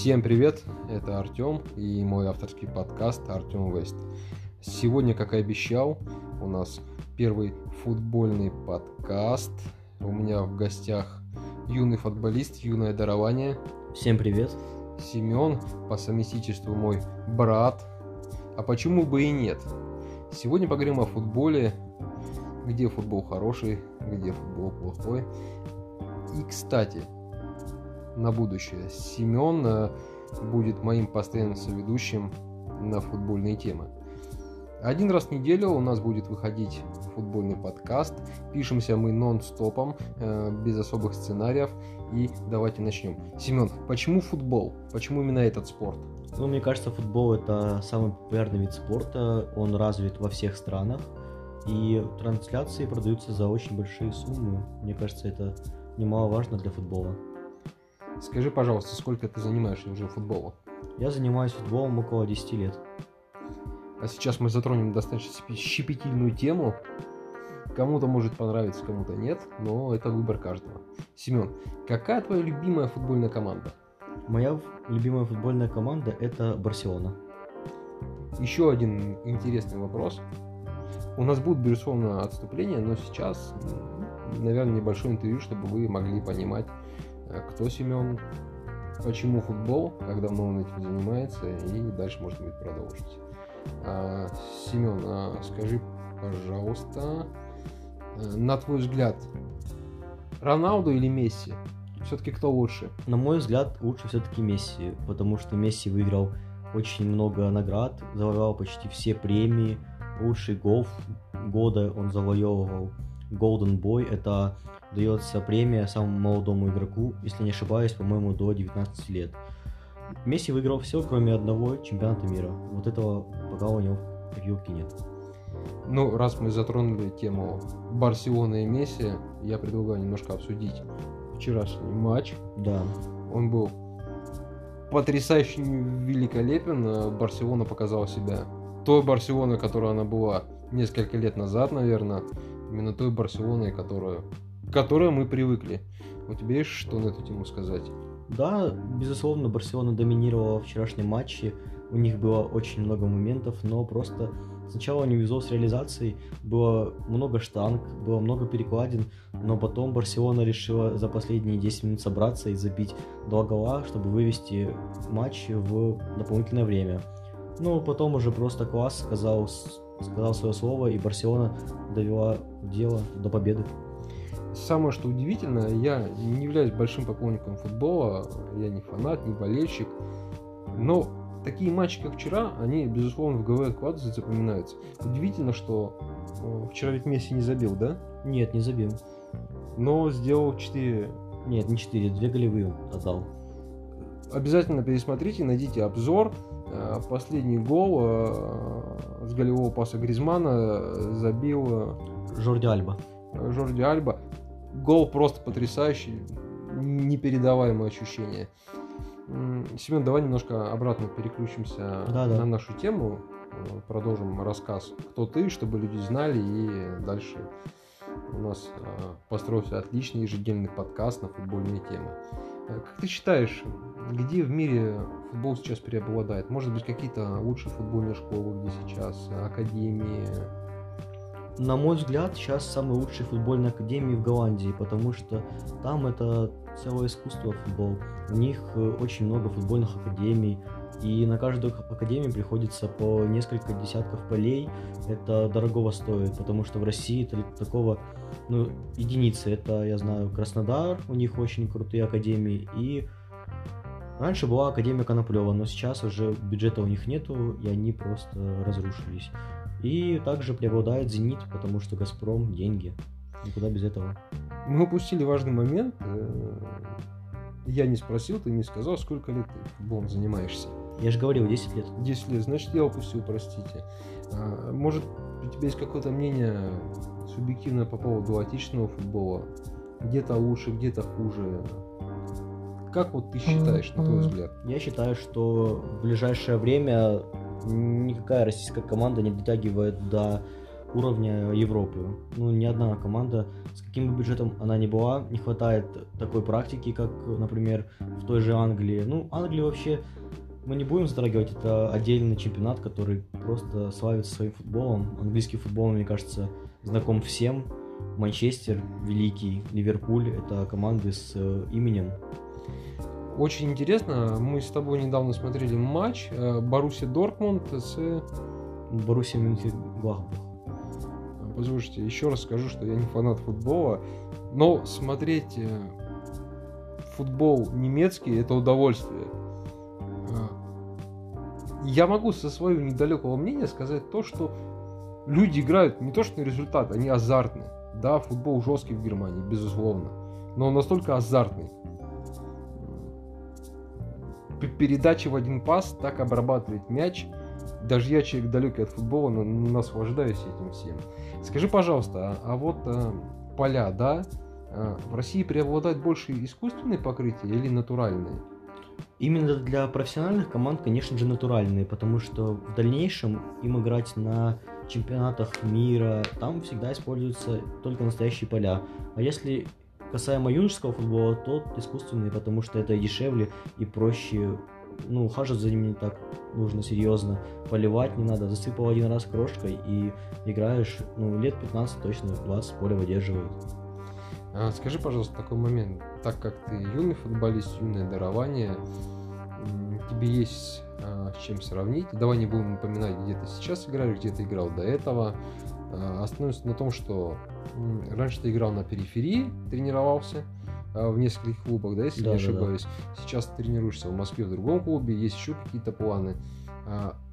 Всем привет, это Артем и мой авторский подкаст Артем Вест. Сегодня, как и обещал, у нас первый футбольный подкаст. У меня в гостях юный футболист, юное дарование. Всем привет. Семен, по совместительству мой брат. А почему бы и нет? Сегодня поговорим о футболе, где футбол хороший, где футбол плохой. И, кстати, на будущее. Семен э, будет моим постоянным соведущим на футбольные темы. Один раз в неделю у нас будет выходить футбольный подкаст. Пишемся мы нон-стопом, э, без особых сценариев. И давайте начнем. Семен, почему футбол? Почему именно этот спорт? Ну, мне кажется, футбол это самый популярный вид спорта. Он развит во всех странах. И трансляции продаются за очень большие суммы. Мне кажется, это немаловажно для футбола. Скажи, пожалуйста, сколько ты занимаешься уже футболом? Я занимаюсь футболом около 10 лет. А сейчас мы затронем достаточно щепетильную тему. Кому-то может понравиться, кому-то нет, но это выбор каждого. Семен, какая твоя любимая футбольная команда? Моя любимая футбольная команда это Барселона. Еще один интересный вопрос. У нас будет, безусловно, отступление, но сейчас, наверное, небольшое интервью, чтобы вы могли понимать, кто Семен, почему футбол, как давно он этим занимается, и дальше, может быть, продолжить. А, Семен, а скажи, пожалуйста, э, на твой взгляд, Роналду или Месси? Все-таки кто лучше? На мой взгляд, лучше все-таки Месси, потому что Месси выиграл очень много наград, завоевал почти все премии, лучший гол года он завоевывал Golden Boy. Это дается премия самому молодому игроку, если не ошибаюсь, по-моему, до 19 лет. Месси выиграл все, кроме одного чемпионата мира. Вот этого пока у него в копилке нет. Ну, раз мы затронули тему Барселоны и Месси, я предлагаю немножко обсудить вчерашний матч. Да. Он был потрясающе великолепен. Барселона показала себя той Барселоной, которая она была несколько лет назад, наверное. Именно той Барселоной, которую, к которой мы привыкли. У тебя есть что на эту тему сказать? Да, безусловно, Барселона доминировала в вчерашнем матче. У них было очень много моментов, но просто сначала не везло с реализацией. Было много штанг, было много перекладин, но потом Барселона решила за последние 10 минут собраться и забить два гола, чтобы вывести матч в дополнительное время. Ну, потом уже просто класс сказал, сказал свое слово, и Барселона довела дело до победы. Самое, что удивительно, я не являюсь большим поклонником футбола, я не фанат, не болельщик, но такие матчи, как вчера, они, безусловно, в голове откладываются и запоминаются. Удивительно, что э, вчера ведь Месси не забил, да? Нет, не забил. Но сделал 4... Нет, не 4, 2 голевые отдал. Обязательно пересмотрите, найдите обзор. Э, последний гол э, с голевого паса Гризмана забил Жорди Альба. Жорди Альба. Гол просто потрясающий, непередаваемое ощущение. Семен, давай немножко обратно переключимся да, на да. нашу тему, э, продолжим рассказ, кто ты, чтобы люди знали, и дальше у нас построился отличный ежедневный подкаст на футбольные темы. Как ты считаешь, где в мире футбол сейчас преобладает? Может быть, какие-то лучшие футбольные школы, где сейчас, академии? На мой взгляд, сейчас самые лучшие футбольные академии в Голландии, потому что там это целое искусство футбол. У них э, очень много футбольных академий, и на каждую академию приходится по несколько десятков полей. Это дорогого стоит, потому что в России такого, ну, единицы. Это, я знаю, Краснодар, у них очень крутые академии, и Раньше была Академия Коноплева, но сейчас уже бюджета у них нету, и они просто разрушились. И также преобладает «Зенит», потому что «Газпром» — деньги. Никуда без этого. Мы упустили важный момент. Э, я не спросил, ты не сказал, сколько лет ты футболом занимаешься. Я же говорил, 10 лет. 10 лет, значит, я упустил, простите. А, может, у тебя есть какое-то мнение субъективное по поводу отечественного футбола? Где-то лучше, где-то хуже. Как вот ты считаешь, на твой взгляд? Я считаю, что в ближайшее время никакая российская команда не дотягивает до уровня Европы. Ну, ни одна команда, с каким бы бюджетом она ни была, не хватает такой практики, как, например, в той же Англии. Ну, Англия вообще, мы не будем затрагивать, это отдельный чемпионат, который просто славится своим футболом. Английский футбол, мне кажется, знаком всем. Манчестер, Великий, Ливерпуль – это команды с э, именем. Очень интересно, мы с тобой недавно смотрели матч э, Боруссия Дортмунд с... Боруссия Мюнхен-Гладбах. Послушайте, еще раз скажу, что я не фанат футбола, но смотреть э, футбол немецкий – это удовольствие. Я могу со своего недалекого мнения сказать то, что люди играют не то что на результат, они азартны. Да, футбол жесткий в Германии, безусловно. Но он настолько азартный. Передачи в один пас, так обрабатывать мяч. Даже я, человек далекий от футбола, но наслаждаюсь этим всем. Скажи, пожалуйста, а, а вот а, поля, да, а, в России преобладает больше искусственные покрытия или натуральные? Именно для профессиональных команд, конечно же, натуральные, потому что в дальнейшем им играть на чемпионатах мира, там всегда используются только настоящие поля. А если касаемо юношеского футбола, то искусственные, потому что это дешевле, и проще ну, ухаживать за ними не так нужно серьезно, поливать не надо, засыпал один раз крошкой и играешь, ну, лет 15 точно, 20 поле выдерживает. А, скажи, пожалуйста, такой момент, так как ты юный футболист, юное дарование, тебе есть а, с чем сравнить. Давай не будем упоминать, где ты сейчас играешь, где ты играл до этого. А, остановимся на том, что раньше ты играл на периферии, тренировался а, в нескольких клубах, да, если да, не ошибаюсь. Да. Сейчас ты тренируешься в Москве в другом клубе, есть еще какие-то планы.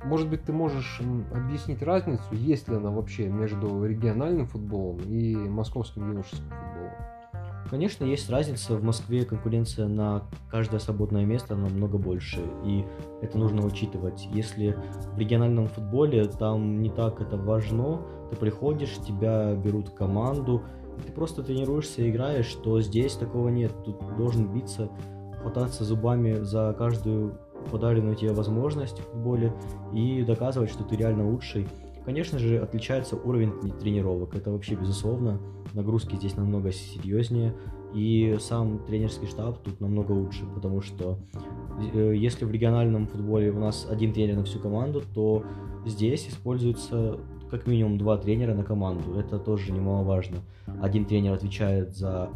Может быть, ты можешь объяснить разницу, есть ли она вообще между региональным футболом и московским юношеским футболом? Конечно, есть разница. В Москве конкуренция на каждое свободное место намного больше, и это нужно учитывать. Если в региональном футболе там не так это важно, ты приходишь, тебя берут в команду, ты просто тренируешься, играешь, то здесь такого нет. Тут должен биться, хвататься зубами за каждую подаренную тебе возможность в футболе и доказывать, что ты реально лучший. Конечно же, отличается уровень тренировок, это вообще безусловно. Нагрузки здесь намного серьезнее, и сам тренерский штаб тут намного лучше, потому что э, если в региональном футболе у нас один тренер на всю команду, то здесь используется как минимум два тренера на команду. Это тоже немаловажно. Один тренер отвечает за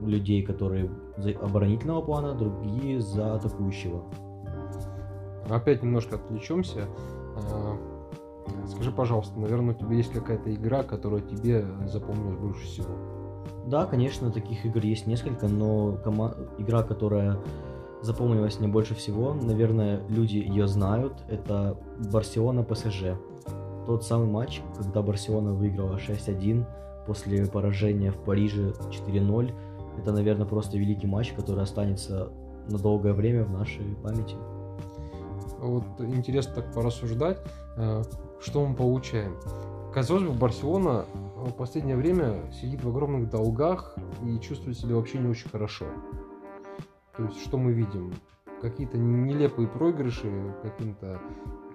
людей, которые за оборонительного плана, другие за атакующего. Опять немножко отвлечемся. Скажи, пожалуйста, наверное, у тебя есть какая-то игра, которая тебе запомнилась больше всего? Да, конечно, таких игр есть несколько, но кома... игра, которая запомнилась мне больше всего, наверное, люди ее знают, это Барселона ПСЖ. Тот самый матч, когда Барселона выиграла 6-1 после поражения в Париже 4-0. Это, наверное, просто великий матч, который останется на долгое время в нашей памяти. Вот интересно так порассуждать. Э, что мы получаем? Казалось бы, Барселона в последнее время сидит в огромных долгах и чувствует себя вообще не очень хорошо. То есть, что мы видим? Какие-то нелепые проигрыши каким-то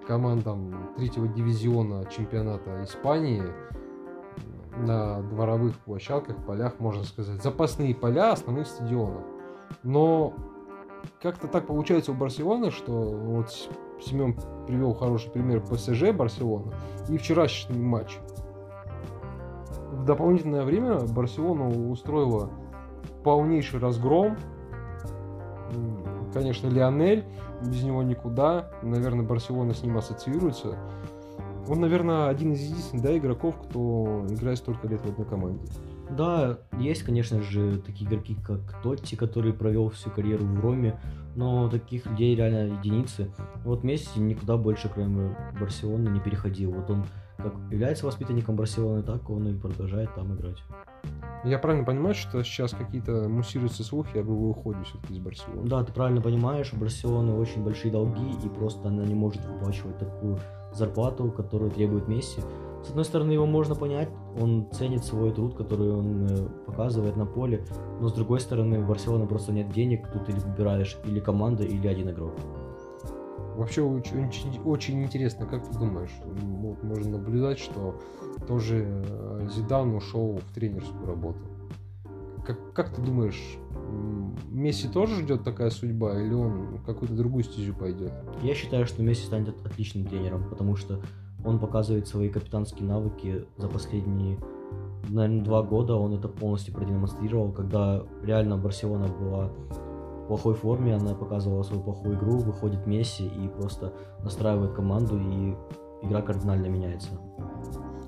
командам третьего дивизиона чемпионата Испании на дворовых площадках, полях, можно сказать. Запасные поля основных стадионов. Но как-то так получается у Барселоны, что вот Семен привел хороший пример ПСЖ Барселона и вчерашний матч. В дополнительное время Барселона устроила полнейший разгром. Конечно, Лионель, без него никуда. Наверное, Барселона с ним ассоциируется. Он, наверное, один из единственных да, игроков, кто играет столько лет в одной команде. Да, есть, конечно же, такие игроки, как Тотти, который провел всю карьеру в Роме, но таких людей реально единицы. Вот Месси никуда больше, кроме Барселоны, не переходил. Вот он как является воспитанником Барселоны, так он и продолжает там играть. Я правильно понимаю, что сейчас какие-то муссируются слухи об его уходе все-таки из Барселоны? Да, ты правильно понимаешь, у Барселоны очень большие долги, и просто она не может выплачивать такую зарплату, которую требует Месси. С одной стороны, его можно понять, он ценит свой труд, который он э, показывает на поле, но с другой стороны, в Барселоне просто нет денег, тут или выбираешь или команда, или один игрок. Вообще очень, очень, очень интересно, как ты думаешь, вот можно наблюдать, что тоже э, Зидан ушел в тренерскую работу. Как, как ты думаешь, Месси тоже ждет такая судьба, или он какую-то другую стезю пойдет? Я считаю, что Месси станет отличным тренером, потому что он показывает свои капитанские навыки за последние, наверное, два года. Он это полностью продемонстрировал, когда реально Барселона была в плохой форме, она показывала свою плохую игру, выходит Месси и просто настраивает команду, и игра кардинально меняется.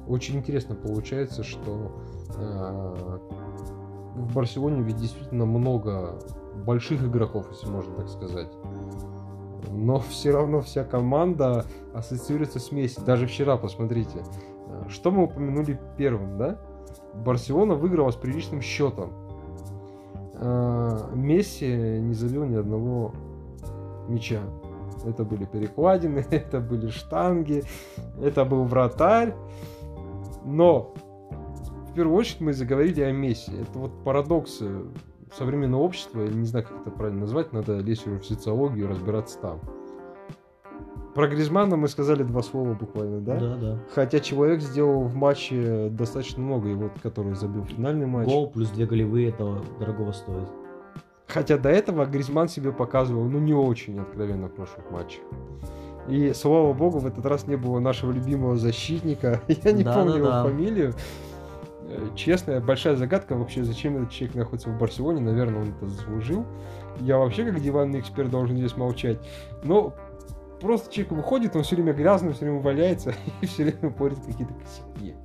Очень интересно получается, что э, в Барселоне ведь действительно много больших игроков, если можно так сказать. Но все равно вся команда ассоциируется с Месси. Даже вчера, посмотрите. Э, что мы упомянули первым, да? Барселона выиграла с приличным счетом. Э, Месси не забил ни одного мяча. Это были перекладины, это были штанги, это был вратарь. Но в первую очередь мы заговорили о Месси. Это вот парадокс современного общества, я не знаю, как это правильно назвать, надо лезть уже в социологию, разбираться там. Про Гризмана мы сказали два слова буквально, да? Да, да. Хотя человек сделал в матче достаточно много, и вот который забил финальный матч. Гол плюс две голевые, это дорогого стоит. Хотя до этого Гризман себе показывал, ну, не очень откровенно в прошлых матчах. И, слава богу, в этот раз не было нашего любимого защитника. Я не Да, помню да, его да. фамилию. Э, Честно, большая загадка вообще, зачем этот человек находится в Барселоне. Наверное, он это заслужил. Я вообще, как диванный эксперт, должен здесь молчать. Но просто человек выходит, он все время грязный, все время валяется и все время порит какие-то косяки.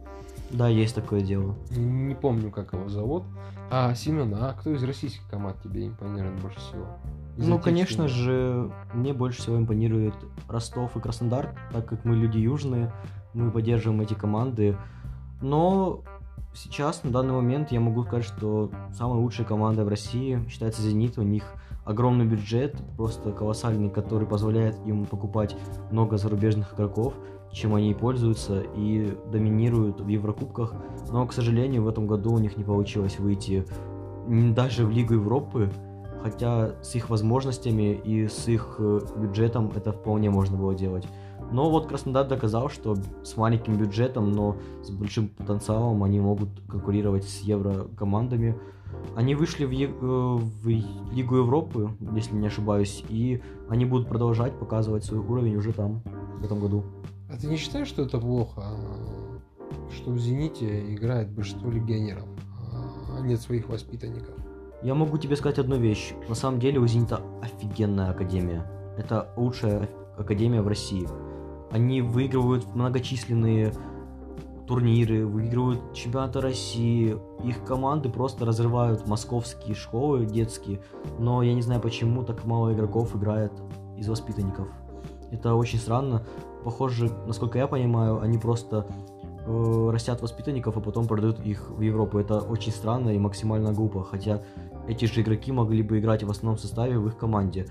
Да, есть такое дело. Не помню, как его зовут. А, Семен, а кто из российских команд тебе импонирует больше всего? Из Ну, конечно же, мне больше всего импонирует Ростов и Краснодар, так как мы люди южные, мы поддерживаем эти команды. Но сейчас, на данный момент, я могу сказать, что самая лучшая команда в России считается «Зенит». У них огромный бюджет, просто колоссальный, который позволяет им покупать много зарубежных игроков, чем они и пользуются, и доминируют в Еврокубках. Но, к сожалению, в этом году у них не получилось выйти даже в Лигу Европы, хотя с их возможностями и с их э, бюджетом это вполне можно было делать. Но вот Краснодар доказал, что с маленьким бюджетом, но с большим потенциалом они могут конкурировать с еврокомандами. Они вышли в, Е- э, в Лигу Европы, если не ошибаюсь, и они будут продолжать показывать свой уровень уже там, в этом году. А ты не считаешь, что это плохо, а, что в «Зените» играет большинство легионеров, а нет своих воспитанников? Я могу тебе сказать одну вещь. На самом деле у Зенита офигенная академия. Это лучшая академия в России. Они выигрывают многочисленные турниры, выигрывают чемпионаты России. Их команды просто разрывают московские школы детские. Но я не знаю, почему так мало игроков играет из воспитанников. Это очень странно. Похоже, насколько я понимаю, они просто э, растят воспитанников, а потом продают их в Европу. Это очень странно и максимально глупо. Хотя эти же игроки могли бы играть в основном составе в их команде.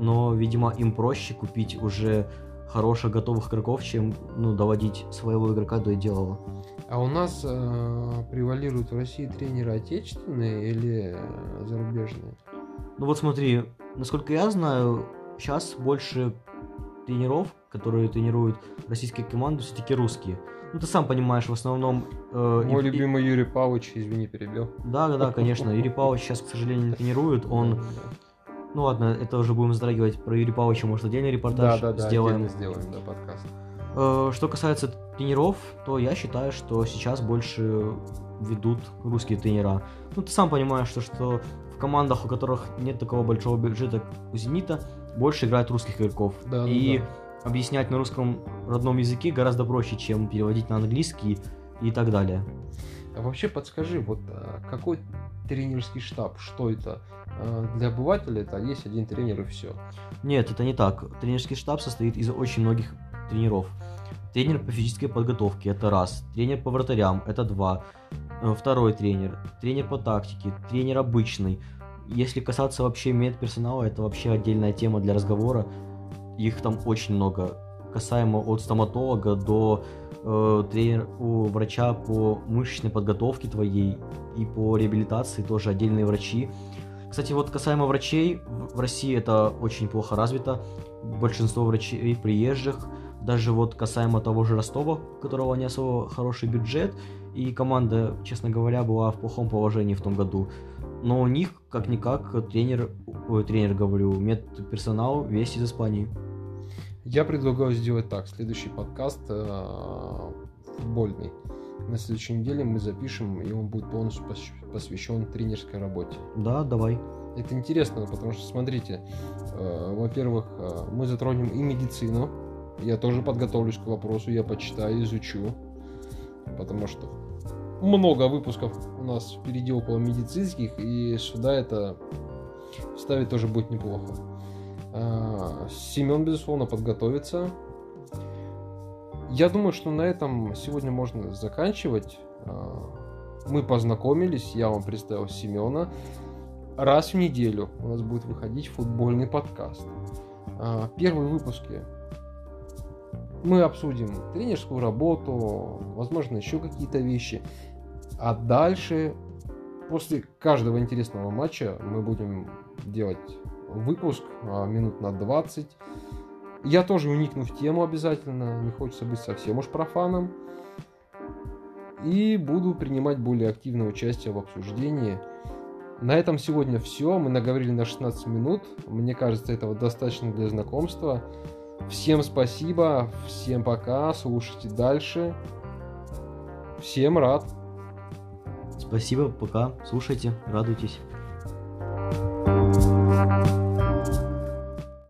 Но, видимо, им проще купить уже хороших готовых игроков, чем ну, доводить своего игрока до идеала. А у нас э, превалируют в России тренеры отечественные или э, зарубежные? Ну вот смотри, насколько я знаю, сейчас больше тренеров, которые тренируют российские команды, все-таки русские. Ну ты сам понимаешь, в основном... э, Мой и- любимый Юрий Павлович, извини, перебил. Да, да, да, конечно. Юрий Павлович сейчас, к сожалению, не тренирует. Он, ну ладно, это уже будем затрагивать про Юрия Павловича, может, отдельный да, репортаж да, да, сделаем. отдельно сделаем, да, подкаст. Э, Что касается тренеров, то я считаю, что сейчас больше ведут русские тренера. Ну, ты сам понимаешь, что, что в командах, у которых нет такого большого бюджета, как у «Зенита», больше играют русских игроков. Да, да, и да. объяснять на русском родном языке гораздо проще, чем переводить на английский и так далее. А вообще подскажи, вот а, какой тренерский штаб, что это? А, Для обывателя это есть один тренер и все. Нет, это не так. Тренерский штаб состоит из очень многих тренеров. Тренер по физической подготовке – это раз. Тренер по вратарям – это два. Э, Второй тренер. Тренер по тактике. Тренер обычный. Если касаться вообще медперсонала, это вообще отдельная тема для разговора. Их там очень много. Касаемо от стоматолога до э, тренер, у врача по мышечной подготовке твоей и по реабилитации тоже отдельные врачи. Кстати, вот касаемо врачей, в России это очень плохо развито. Большинство врачей приезжих, даже вот касаемо того же Ростова, у которого не особо хороший бюджет, и команда, честно говоря, была в плохом положении в том году. Но у них, как-никак, тренер, ой, тренер, говорю, медперсонал весь из Испании. Я предлагаю сделать так. Следующий подкаст э, футбольный. На следующей неделе мы запишем, и он будет полностью посвящен тренерской работе. Да, давай. Это интересно, потому что, смотрите, э, во-первых, э, мы затронем и медицину. Я тоже подготовлюсь к вопросу, я почитаю, изучу. Потому что много выпусков у нас впереди около медицинских, и сюда это вставить тоже будет неплохо. Э, Семен, безусловно, подготовится. Я думаю, что на этом сегодня можно заканчивать. Э, мы познакомились, я вам представил Семена. Раз в неделю у нас будет выходить футбольный подкаст. Э, первые выпуски мы обсудим тренерскую работу, возможно, еще какие-то вещи. А дальше, после каждого интересного матча, мы будем делать выпуск а, минут на 20. Я тоже уникну в тему обязательно, не хочется быть совсем уж профаном. И буду принимать более активное участие в обсуждении. На этом сегодня все. Мы наговорили на 16 минут. Мне кажется, этого достаточно для знакомства. Всем спасибо, всем пока, слушайте дальше. Всем рад. Спасибо, пока, слушайте, радуйтесь. Bye.